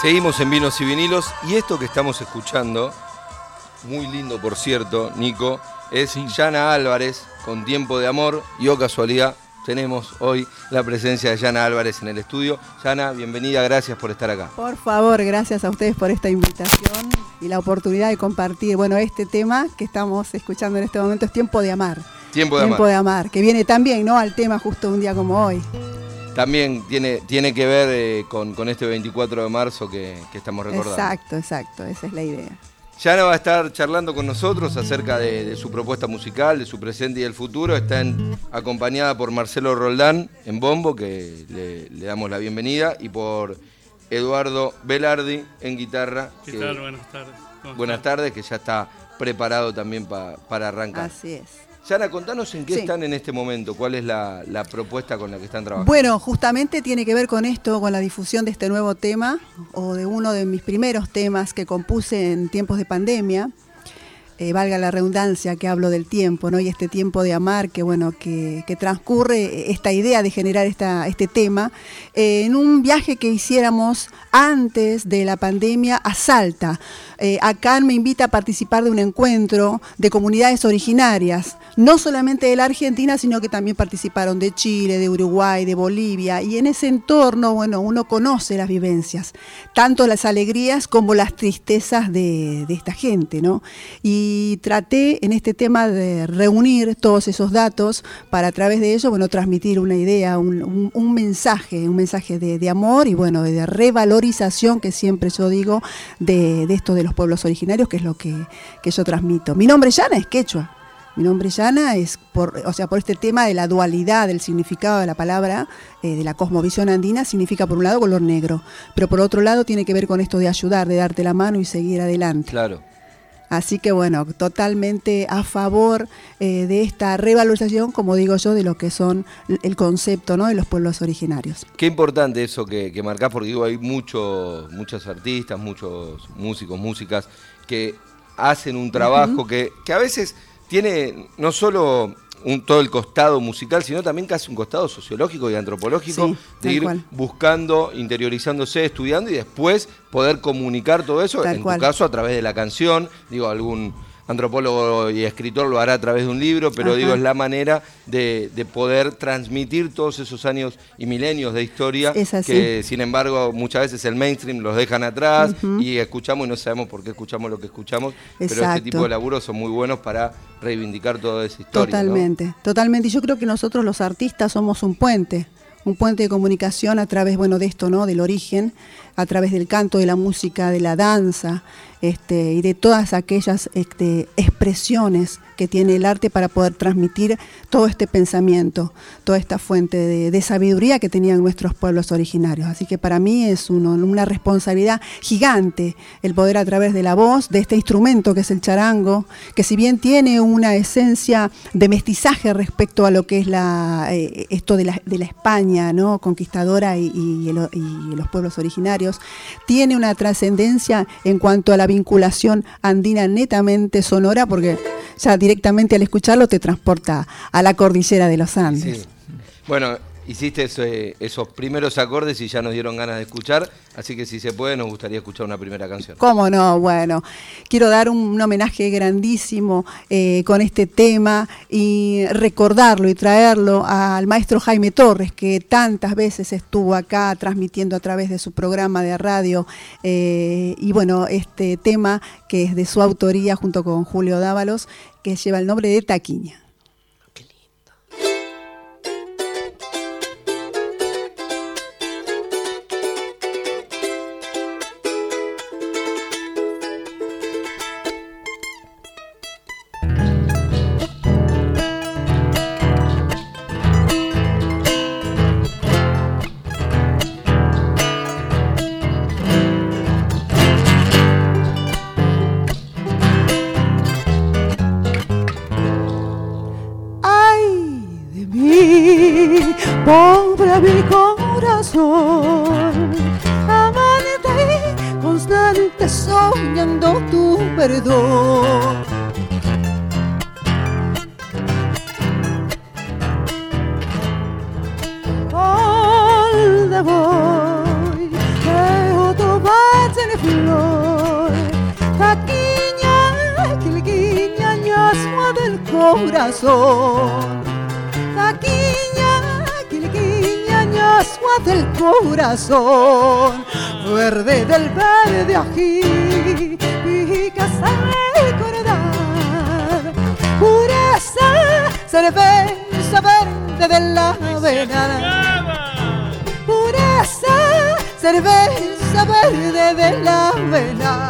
Seguimos en Vinos y Vinilos y esto que estamos escuchando, muy lindo por cierto, Nico, es Yana Álvarez con Tiempo de Amor y o casualidad tenemos hoy la presencia de Yana Álvarez en el estudio. Yana, bienvenida, gracias por estar acá. Por favor, gracias a ustedes por esta invitación y la oportunidad de compartir, bueno, este tema que estamos escuchando en este momento es Tiempo de Amar. Tiempo de Tiempo Amar. de Amar, que viene también, ¿no? Al tema justo un día como hoy. También tiene, tiene que ver eh, con, con este 24 de marzo que, que estamos recordando. Exacto, exacto, esa es la idea. Yana va a estar charlando con nosotros acerca de, de su propuesta musical, de su presente y el futuro. Está en- acompañada por Marcelo Roldán en bombo, que le, le damos la bienvenida, y por Eduardo Velardi en guitarra. ¿Qué que- tal? Buenas tardes. ¿Cómo buenas tardes, que ya está preparado también pa- para arrancar. Así es. Yana, contanos en qué Sí. están en este momento, cuál es la, la propuesta con la que están trabajando. Bueno, justamente tiene que ver con esto, con la difusión de este nuevo tema, o de uno de mis primeros temas que compuse en tiempos de pandemia. Eh, valga la redundancia que hablo del tiempo, ¿no? Y este tiempo de amar, que bueno, que, que transcurre esta idea de generar esta, este tema, eh, en un viaje que hiciéramos antes de la pandemia a Salta. Eh, acá me invita a participar de un encuentro de comunidades originarias, no solamente de la Argentina, sino que también participaron de Chile, de Uruguay, de Bolivia, y en ese entorno, bueno, uno conoce las vivencias, tanto las alegrías como las tristezas de, de esta gente, ¿no? Y traté en este tema de reunir todos esos datos para a través de ello, bueno, transmitir una idea, un, un- un mensaje, un mensaje de, amor y bueno, de revalorización que siempre yo digo de, de esto de los pueblos originarios, que es lo que, que yo transmito. Mi nombre Yana es quechua. Mi nombre Yana es por, o sea, por este tema de la dualidad del significado de la palabra, eh, de la cosmovisión andina, significa por un lado color negro, pero por otro lado tiene que ver con esto de ayudar, de darte la mano y seguir adelante. Claro. Así que bueno, totalmente a favor eh, de esta revalorización, como digo yo, de lo que son el concepto ¿no? de los pueblos originarios. Qué importante eso que, que marcás, porque digo, hay muchos, muchos artistas, muchos músicos, músicas, que hacen un trabajo que, que a veces tiene no solo un, todo el costado musical, sino también casi un costado sociológico y antropológico Sí, de ir cual. buscando, interiorizándose, estudiando y después poder comunicar todo eso, Tal en cual. tu caso a través de la canción, digo, algún antropólogo y escritor lo hará a través de un libro, pero Ajá. digo, es la manera de, de poder transmitir todos esos años y milenios de historia Es así. que sin embargo muchas veces el mainstream los dejan atrás y escuchamos y no sabemos por qué escuchamos lo que escuchamos, pero este Exacto. tipo de laburos son muy buenos para reivindicar toda esa historia. ¿no? Totalmente, totalmente. Y yo creo que nosotros los artistas somos un puente, un puente de comunicación a través, bueno, de esto, ¿no? Del origen, a través del canto, de la música, de la danza, este, y de todas aquellas este, expresiones que tiene el arte para poder transmitir todo este pensamiento, toda esta fuente de, sabiduría que tenían nuestros pueblos originarios. Así que para mí es una responsabilidad gigante el poder a través de la voz, de este instrumento que es el charango, que si bien tiene una esencia de mestizaje respecto a lo que es eh, esto de la, España conquistadora y los pueblos originarios, tiene una trascendencia en cuanto a la vinculación andina netamente sonora, porque ya directamente al escucharlo te transporta a la cordillera de los Andes. Bueno, hiciste ese- esos primeros acordes y ya nos dieron ganas de escuchar, así que si se puede nos gustaría escuchar una primera canción. ¿Cómo no? Bueno, quiero dar un, homenaje grandísimo eh, con este tema y recordarlo y traerlo al maestro Jaime Torres, que tantas veces estuvo acá transmitiendo a través de su programa de radio. eh, y bueno, este tema que es de su autoría junto con Julio Dávalos, que lleva el nombre de Taquiña. taquiña, quilguiña, ñasma del corazón. Taquiña, quilguiña, ñasma del corazón. Verde del verde ají, pica sal cordar. Pureza, cerveza verde de la avena. Pureza, cerveza verde de la avena.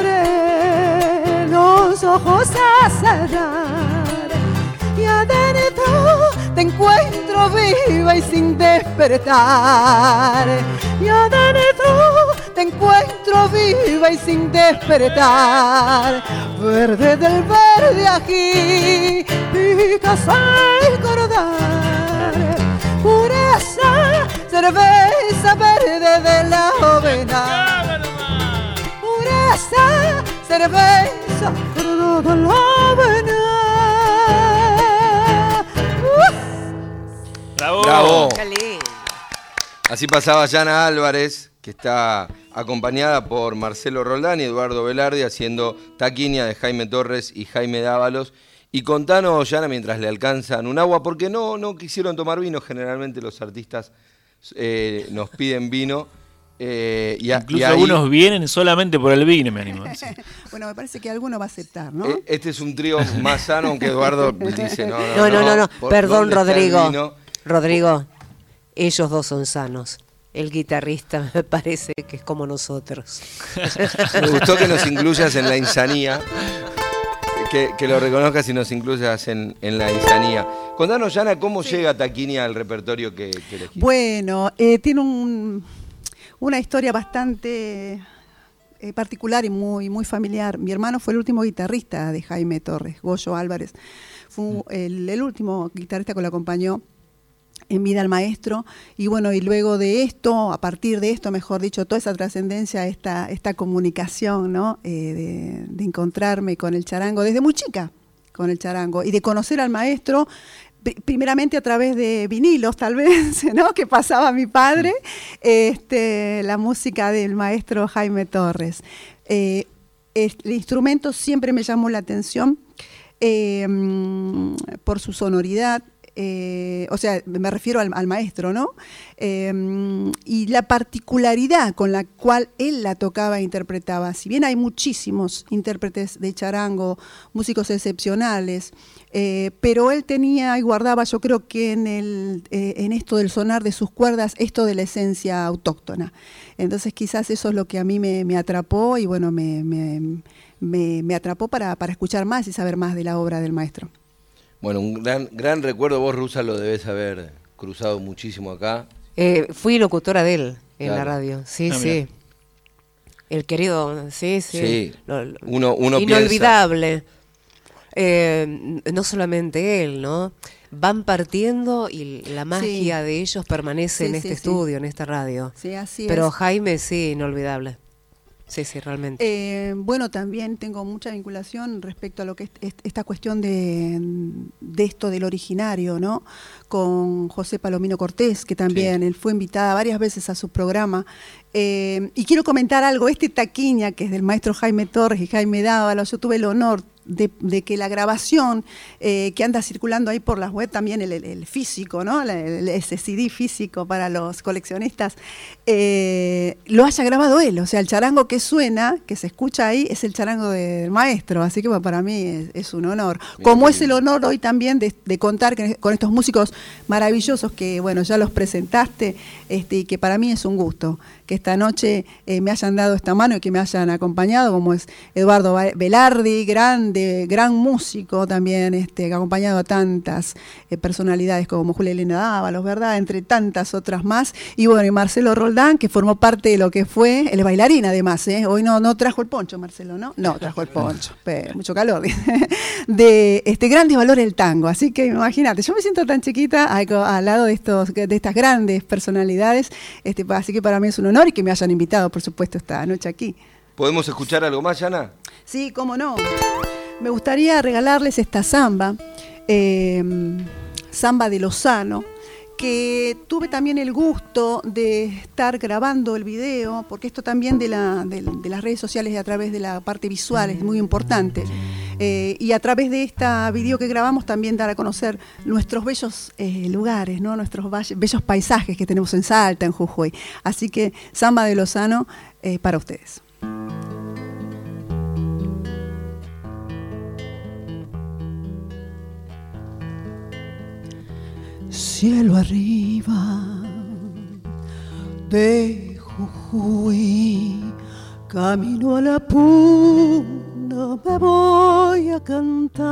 Volveré los ojos a cerrar y adentro te encuentro viva y sin despertar. Y adentro te encuentro viva y sin despertar. Verde del verde aquí, picas al cordar. Pureza, cerveza verde de la avena. Pureza, cerveza verde de la avena. ¡Uf! ¡Bravo! Bravo. Así pasaba Yana Álvarez, que está acompañada por Marcelo Roldán y Eduardo Velarde haciendo Taquiña de Jaime Torres y Jaime Dávalos. Y contanos, Yana, mientras le alcanzan un agua, porque no, no quisieron tomar vino. Generalmente los artistas eh, nos piden vino. eh, y, a- y Incluso ahí- algunos vienen solamente por el vino, me animo. Bueno, me parece que alguno va a aceptar, ¿no? eh, Este es un trío más sano, aunque Eduardo dice no, no, No, no, no, no. ¿por Perdón, Rodrigo. Rodrigo, ellos dos son sanos. El guitarrista me parece que es como nosotros. Me gustó que nos incluyas en la insanía. Que, que lo reconozcas y nos incluyas en, en la insanía. Contanos, Yana, cómo llega Taquini al repertorio que, que elegiste. Bueno, eh, tiene un- una historia bastante eh, particular y muy, muy familiar. Mi hermano fue el último guitarrista de Jaime Torres, Goyo Álvarez. Fue el, el último guitarrista que lo acompañó en vida al maestro. Y bueno, y luego de esto, a partir de esto, mejor dicho, toda esa trascendencia, esta, esta comunicación, ¿no? Eh, de, encontrarme con el charango desde muy chica, con el charango, y de conocer al maestro. pri- Primeramente a través de vinilos, tal vez, ¿no? Que pasaba mi padre, este, la música del maestro Jaime Torres. Eh, el instrumento siempre me llamó la atención eh, mm, por su sonoridad, eh, o sea, me refiero al, maestro, ¿no? Mm, y la particularidad con la cual él la tocaba e interpretaba. Si bien hay muchísimos intérpretes de charango, músicos excepcionales, eh, pero él tenía y guardaba, yo creo que en, el, eh, en esto del sonar de sus cuerdas, esto de la esencia autóctona. Entonces quizás eso es lo que a mí me, me atrapó y bueno, me, me- me- me atrapó para, para escuchar más y saber más de la obra del maestro. Bueno, un gran, gran recuerdo. Vos, Rusa, lo debés haber cruzado muchísimo acá. Eh, fui locutora de él en la radio. Sí, Ah, sí. El querido, sí, sí. Sí. Lo- lo- Uno- uno inolvidable. Eh, no solamente él, ¿no? Van partiendo y la magia de ellos permanece Sí, en este sí. estudio, en esta radio. Sí, así Pero es. Jaime, sí, inolvidable. Sí, sí, realmente. Eh, bueno, también tengo mucha vinculación respecto a lo que es es- esta cuestión de, de esto del originario, ¿no? Con José Palomino Cortés, que también él fue invitada varias veces a su programa. Eh, y quiero comentar algo, este taquiña, que es del maestro Jaime Torres y Jaime Dávalos, yo tuve el honor de, de que la grabación eh, que anda circulando ahí por las web, también el, el- el físico, ¿no? El- ese CD físico para los coleccionistas, eh, lo haya grabado él. O sea, el charango que suena, que se escucha ahí, es el charango del maestro. Así que bueno, para mí es, es un honor. Mira Como es el honor hoy también de, de contar que- con estos músicos maravillosos que, bueno, ya los presentaste este, y que para mí es un gusto que esta noche eh, me hayan dado esta mano y que me hayan acompañado, como es Eduardo Velardi, grande, gran músico también, este, acompañado a tantas eh, personalidades como Julia Elena Dávalos, ¿verdad? Entre tantas otras más. Y bueno, y Marcelo Roldán, que formó parte de lo que fue, el bailarín además, ¿eh? Hoy no, no trajo el poncho, Marcelo, ¿no? No, trajo el poncho, mucho calor. de este grandes valores del tango, así que imagínate, yo me siento tan chiquita al lado de, estos, de estas grandes personalidades, este, así que para mí es un honor y que me hayan invitado, por supuesto, esta noche aquí. ¿Podemos escuchar algo más, Yana? Sí, cómo no. Me gustaría regalarles esta samba, eh, samba de Lozano, que tuve también el gusto de estar grabando el video, porque esto también de, la, de, las redes sociales y a través de la parte visual es muy importante. Eh, y a través de esta video que grabamos también dar a conocer nuestros bellos eh, lugares, ¿no? nuestros bellos paisajes que tenemos en Salta, en Jujuy. Así que Samba de Lozano eh, para ustedes. Cielo arriba de Jujuy, camino a la puna, me voy a cantar.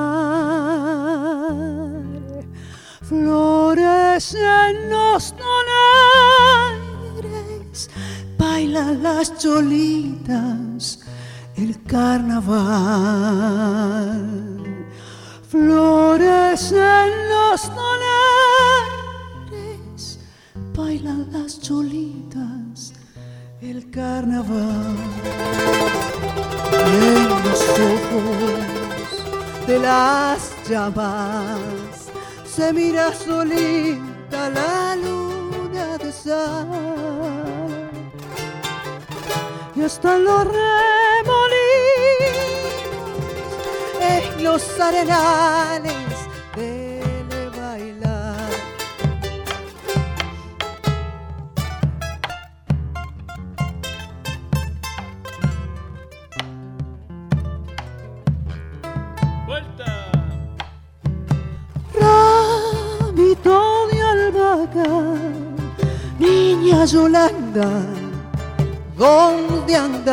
Flores en los donaires, bailan las cholitas, el carnaval. Flores en los donaires, bailan las cholitas, el carnaval. En los ojos de las llamas se mira solita la luna de sal. Y hasta los remolinos los arenales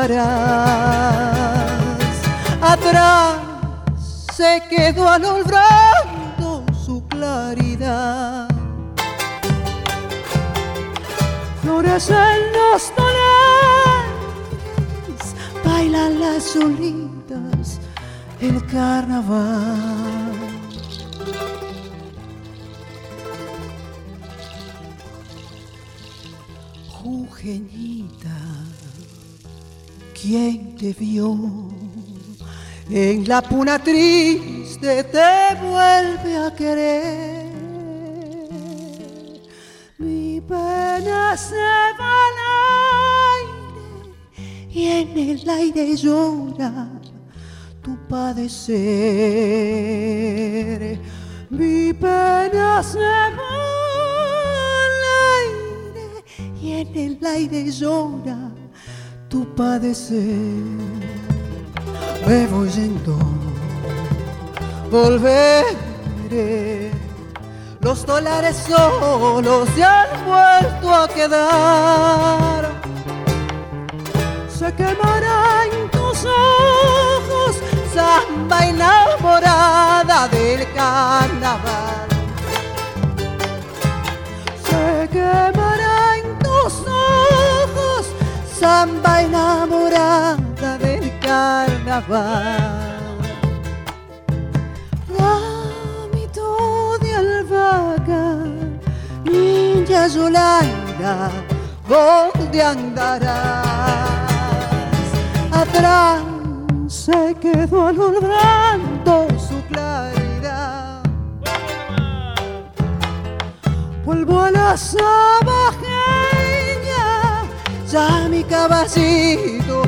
¿dónde andarás? Atrás se quedó alumbrando su claridad. Flores en los dones, bailan las solitas el carnaval. Jujeñita, ¿quién te vio? en la puna triste te vuelve a querer. Mi pena se va al aire y en el aire llora tu padecer. Mi pena se va al aire y en el aire llora tu padecer me voy yendo, volveré. Los dólares solos se han vuelto a quedar. Se quemará en tus ojos, samba enamorada del carnaval. Se quemará samba enamorada carnaval. Ramito de albahaca, niña Yolanda, ¿dónde andarás? Atrás se quedó alumbrando su claridad. Vuelvo a la ya mi caballito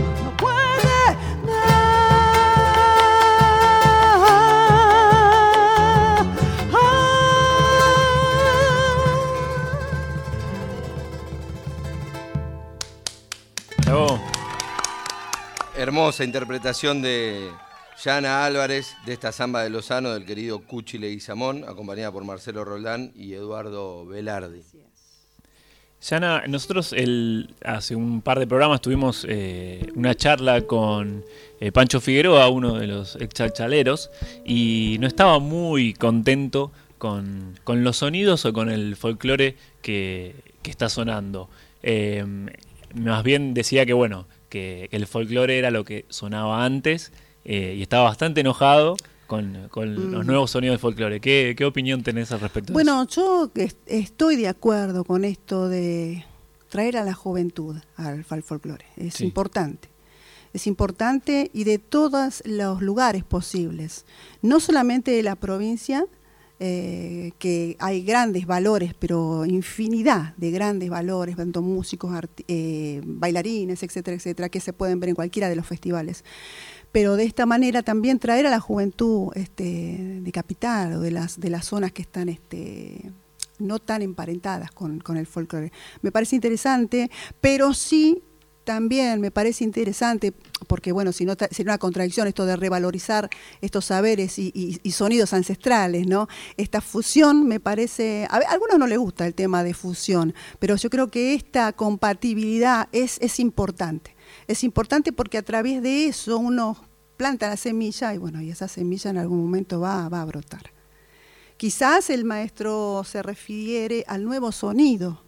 Hermosa interpretación de Yana Álvarez de esta samba de Lozano del querido Cuchi Leguizamón, acompañada por Marcelo Roldán y Eduardo Velardi. Yana, nosotros el, hace un par de programas tuvimos eh, una charla con eh, Pancho Figueroa, uno de los ex chalchaleros, y no estaba muy contento con, con los sonidos o con el folclore que, que está sonando. Eh, más bien decía que bueno, que el folclore era lo que sonaba antes y estaba bastante enojado con, con los nuevos sonidos de folclore. ¿Qué, ¿Qué, opinión tenés al respecto? Bueno, yo estoy de acuerdo con esto de traer a la juventud al, folclore. Es importante. Es importante y de todos los lugares posibles. No solamente de la provincia, eh, que hay grandes valores, pero infinidad de grandes valores, tanto músicos, eh, bailarines, etcétera, etcétera, que se pueden ver en cualquiera de los festivales pero de esta manera también traer a la juventud este, de capital o de las, de las zonas que están este, no tan emparentadas con, el folclore. Me parece interesante, pero sí también me parece interesante, porque bueno, si no sería una contradicción esto de revalorizar estos saberes y, sonidos ancestrales, ¿no? Esta fusión me parece, a, algunos no les gusta el tema de fusión, pero yo creo que esta compatibilidad es, es importante es importante porque a través de eso uno planta la semilla y bueno, y esa semilla en algún momento va, va a brotar. Quizás el maestro se refiere al nuevo sonido,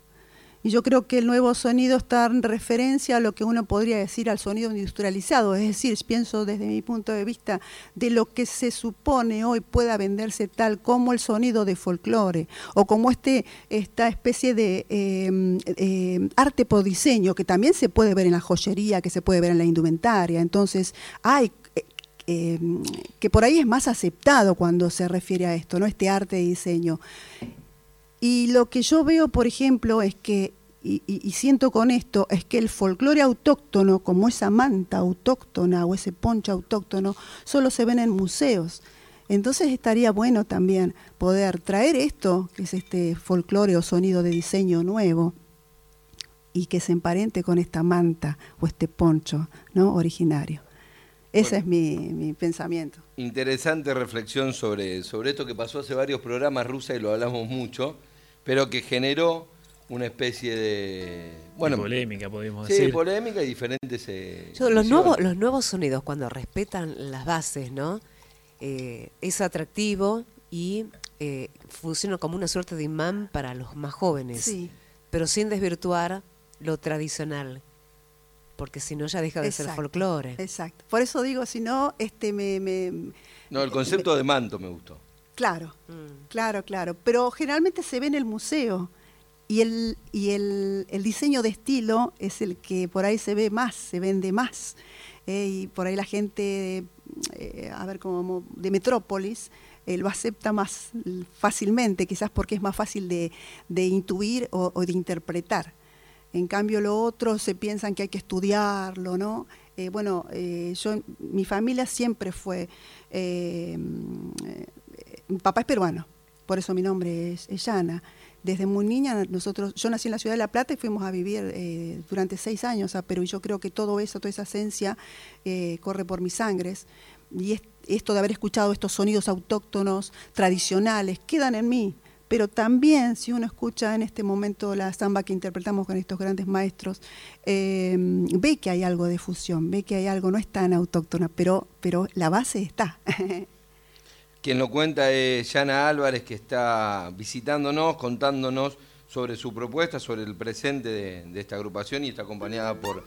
y yo creo que el nuevo sonido está en referencia a lo que uno podría decir al sonido industrializado, es decir, pienso desde mi punto de vista de lo que se supone hoy pueda venderse tal como el sonido de folclore o como este, esta especie de em, em, arte por diseño que también se puede ver en la joyería, que se puede ver en la indumentaria. Entonces, hay em, que por ahí es más aceptado cuando se refiere a esto, ¿no? Este arte de diseño. Y lo que yo veo, por ejemplo, es que, y, siento con esto, es que el folclore autóctono, como esa manta autóctona o ese poncho autóctono, solo se ven en museos. Entonces estaría bueno también poder traer esto, que es este folclore o sonido de diseño nuevo, y que se emparente con esta manta o este poncho ¿no? originario. Ese es mi, mi, pensamiento. Interesante reflexión sobre, sobre esto que pasó hace varios programas rusa y lo hablamos mucho pero que generó una especie de bueno polémica podemos decir. sí polémica y diferentes eh, los nuevos los nuevos sonidos cuando respetan las bases no eh, es atractivo y eh, funciona como una suerte de imán para los más jóvenes. Sí. pero sin desvirtuar lo tradicional porque si no ya deja de ser folclore exacto por eso digo si no este me, me no el concepto de manto me gustó Claro, mm. claro, claro. Pero generalmente se ve en el museo y el, y el, diseño de estilo es el que por ahí se ve más, se vende más. Eh, y por ahí la gente, eh, a ver, como de Metrópolis, eh, lo acepta más fácilmente, quizás porque es más fácil de, intuir o, de interpretar. En cambio, lo otro se piensan que hay que estudiarlo, ¿no? bueno, yo, mi familia siempre fue mi papá es peruano, por eso mi nombre es, Yana. Desde muy niña, nosotros, yo nací en la ciudad de La Plata y fuimos a vivir eh, durante seis años a Perú. Y yo creo que todo eso, toda esa esencia eh, corre por mis sangres. Y esto de haber escuchado estos sonidos autóctonos, tradicionales, quedan en mí. Pero también, si uno escucha en este momento la samba que interpretamos con estos grandes maestros, eh, ve que hay algo de fusión, ve que hay algo, no es tan autóctona, pero, pero la base está. Quien lo cuenta es Yana Álvarez, que está visitándonos, contándonos sobre su propuesta, sobre el presente de, esta agrupación y está acompañada por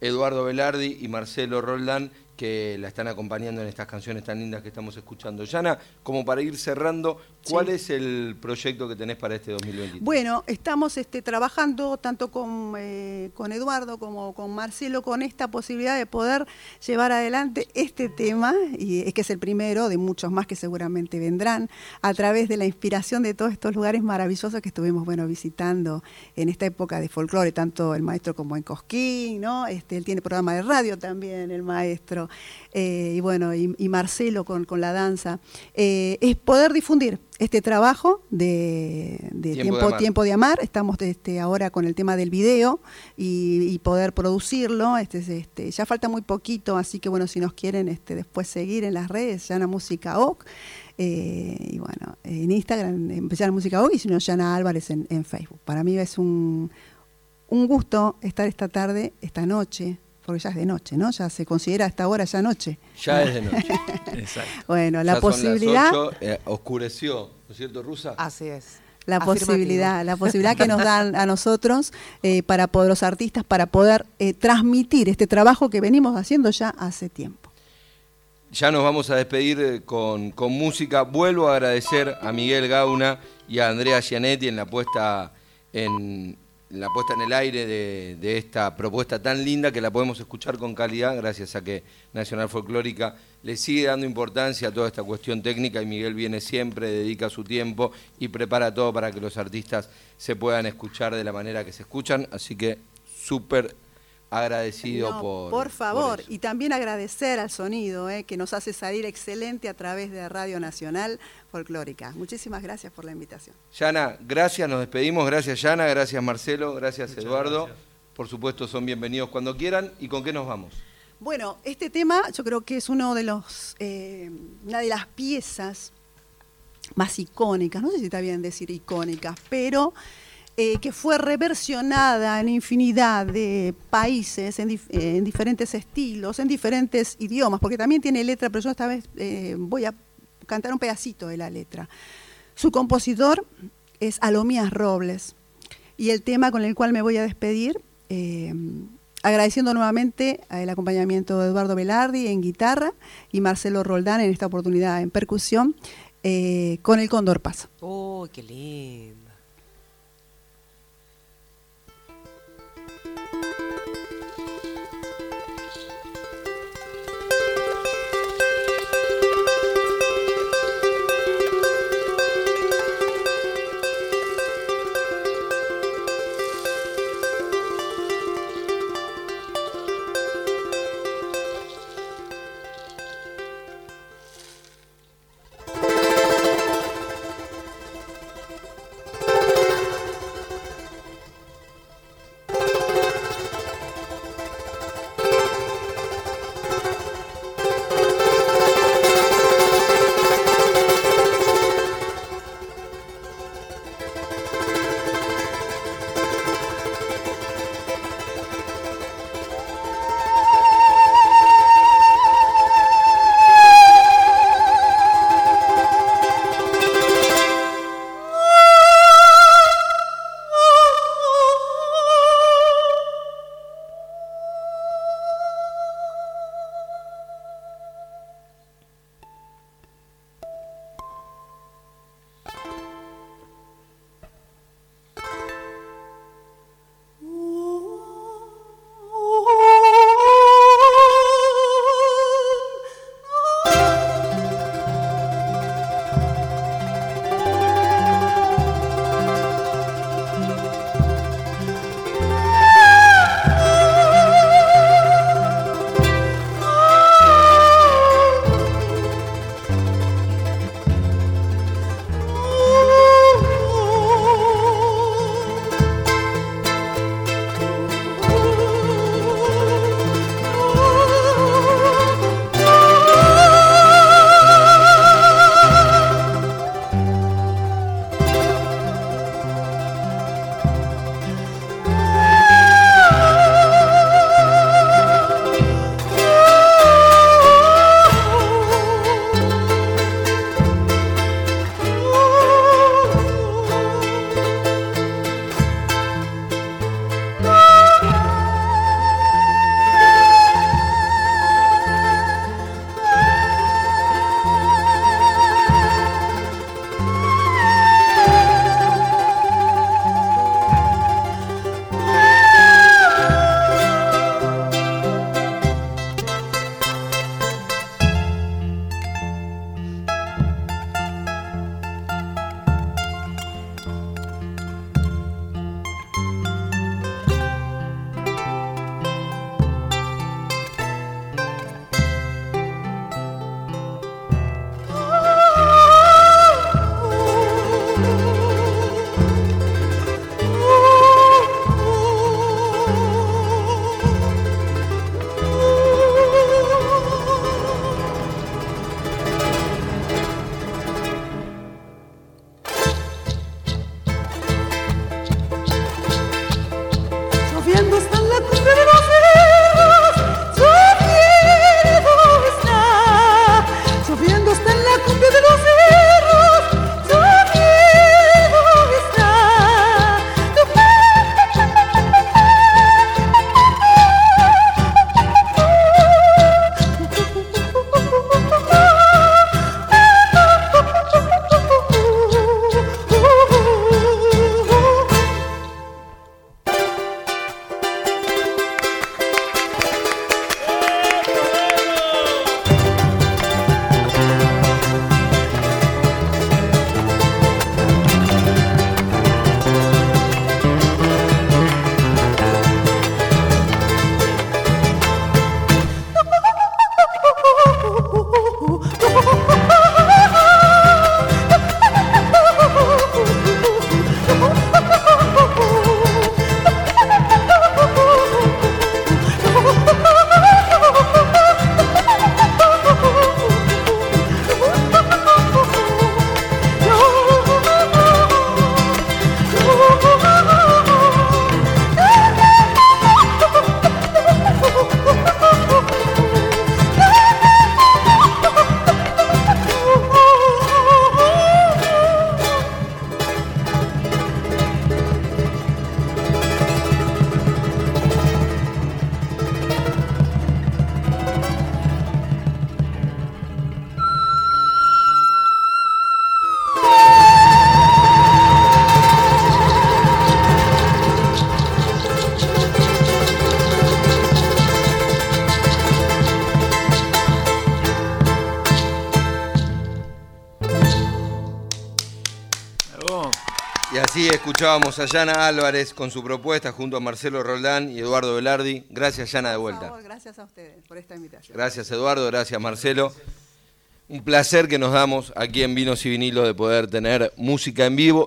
Eduardo Velardi y Marcelo Roldán, que la están acompañando en estas canciones tan lindas que estamos escuchando. Yana, como para ir cerrando, ¿cuál es el proyecto que tenés para este 2023? Bueno, estamos este, trabajando tanto con, eh, con Eduardo como con Marcelo con esta posibilidad de poder llevar adelante este tema, y es que es el primero de muchos más que seguramente vendrán, a través de la inspiración de todos estos lugares maravillosos que estuvimos bueno, visitando en esta época de folclore, tanto el maestro como en Cosquín, ¿no? Este, él tiene programa de radio también, el maestro. Eh, y bueno, y, Marcelo con, la danza, eh, es poder difundir este trabajo de, tiempo, tiempo, de Amar. Estamos este, ahora con el tema del video y, poder producirlo. Este, este, ya falta muy poquito, así que bueno, si nos quieren este, después seguir en las redes, Yana Música OC. Eh, y bueno, en Instagram, empezar Música OC y si no, Yana Álvarez en, en Facebook. Para mí es un un gusto estar esta tarde, esta noche, porque ya es de noche, ¿no? Ya se considera esta hora ya noche. Ya es de noche. Exacto. Bueno, la Ya son las posibilidad, eh, oscureció, ¿no es cierto, Rusa? Así es. la Afirmativo. posibilidad, la posibilidad que nos dan a nosotros eh, para poder los artistas para poder eh, transmitir este trabajo que venimos haciendo ya hace tiempo. Ya nos vamos a despedir con, con música. Vuelvo a agradecer a Miguel Gauna y a Andrea Gianetti en la puesta en la puesta en el aire de, esta propuesta tan linda que la podemos escuchar con calidad gracias a que Nacional Folclórica le sigue dando importancia a toda esta cuestión técnica y Miguel viene siempre, dedica su tiempo y prepara todo para que los artistas se puedan escuchar de la manera que se escuchan. Así que súper agradecido No, por... por favor, y también agradecer al sonido, eh, que nos hace salir excelente a través de Radio Nacional Folclórica. Muchísimas gracias por la invitación. Yana, gracias, nos despedimos. Gracias, Yana, gracias, Marcelo, gracias, Muchas Eduardo. gracias. Por supuesto, son bienvenidos cuando quieran. ¿Y con qué nos vamos? Bueno, este tema yo creo que es uno de los, eh, una de las piezas más icónicas, no sé si está bien decir icónicas, pero eh, que fue reversionada en infinidad de países, en, dif- en diferentes estilos, en diferentes idiomas, porque también tiene letra, pero yo esta vez eh, voy a cantar un pedacito de la letra. Su compositor es Alomías Robles y el tema con el cual me voy a despedir, eh, agradeciendo nuevamente el acompañamiento de Eduardo Velardi en guitarra y Marcelo Roldán en esta oportunidad en percusión, con el Cóndor Pasa. ¡Oh, qué lindo! Escuchábamos a Yana Álvarez con su propuesta junto a Marcelo Roldán y Eduardo Velardi. Gracias, Yana, de vuelta. gracias a ustedes por esta invitación. Gracias, Eduardo. Gracias, Marcelo. Un placer que nos damos aquí en Vinos y Vinilos de poder tener música en vivo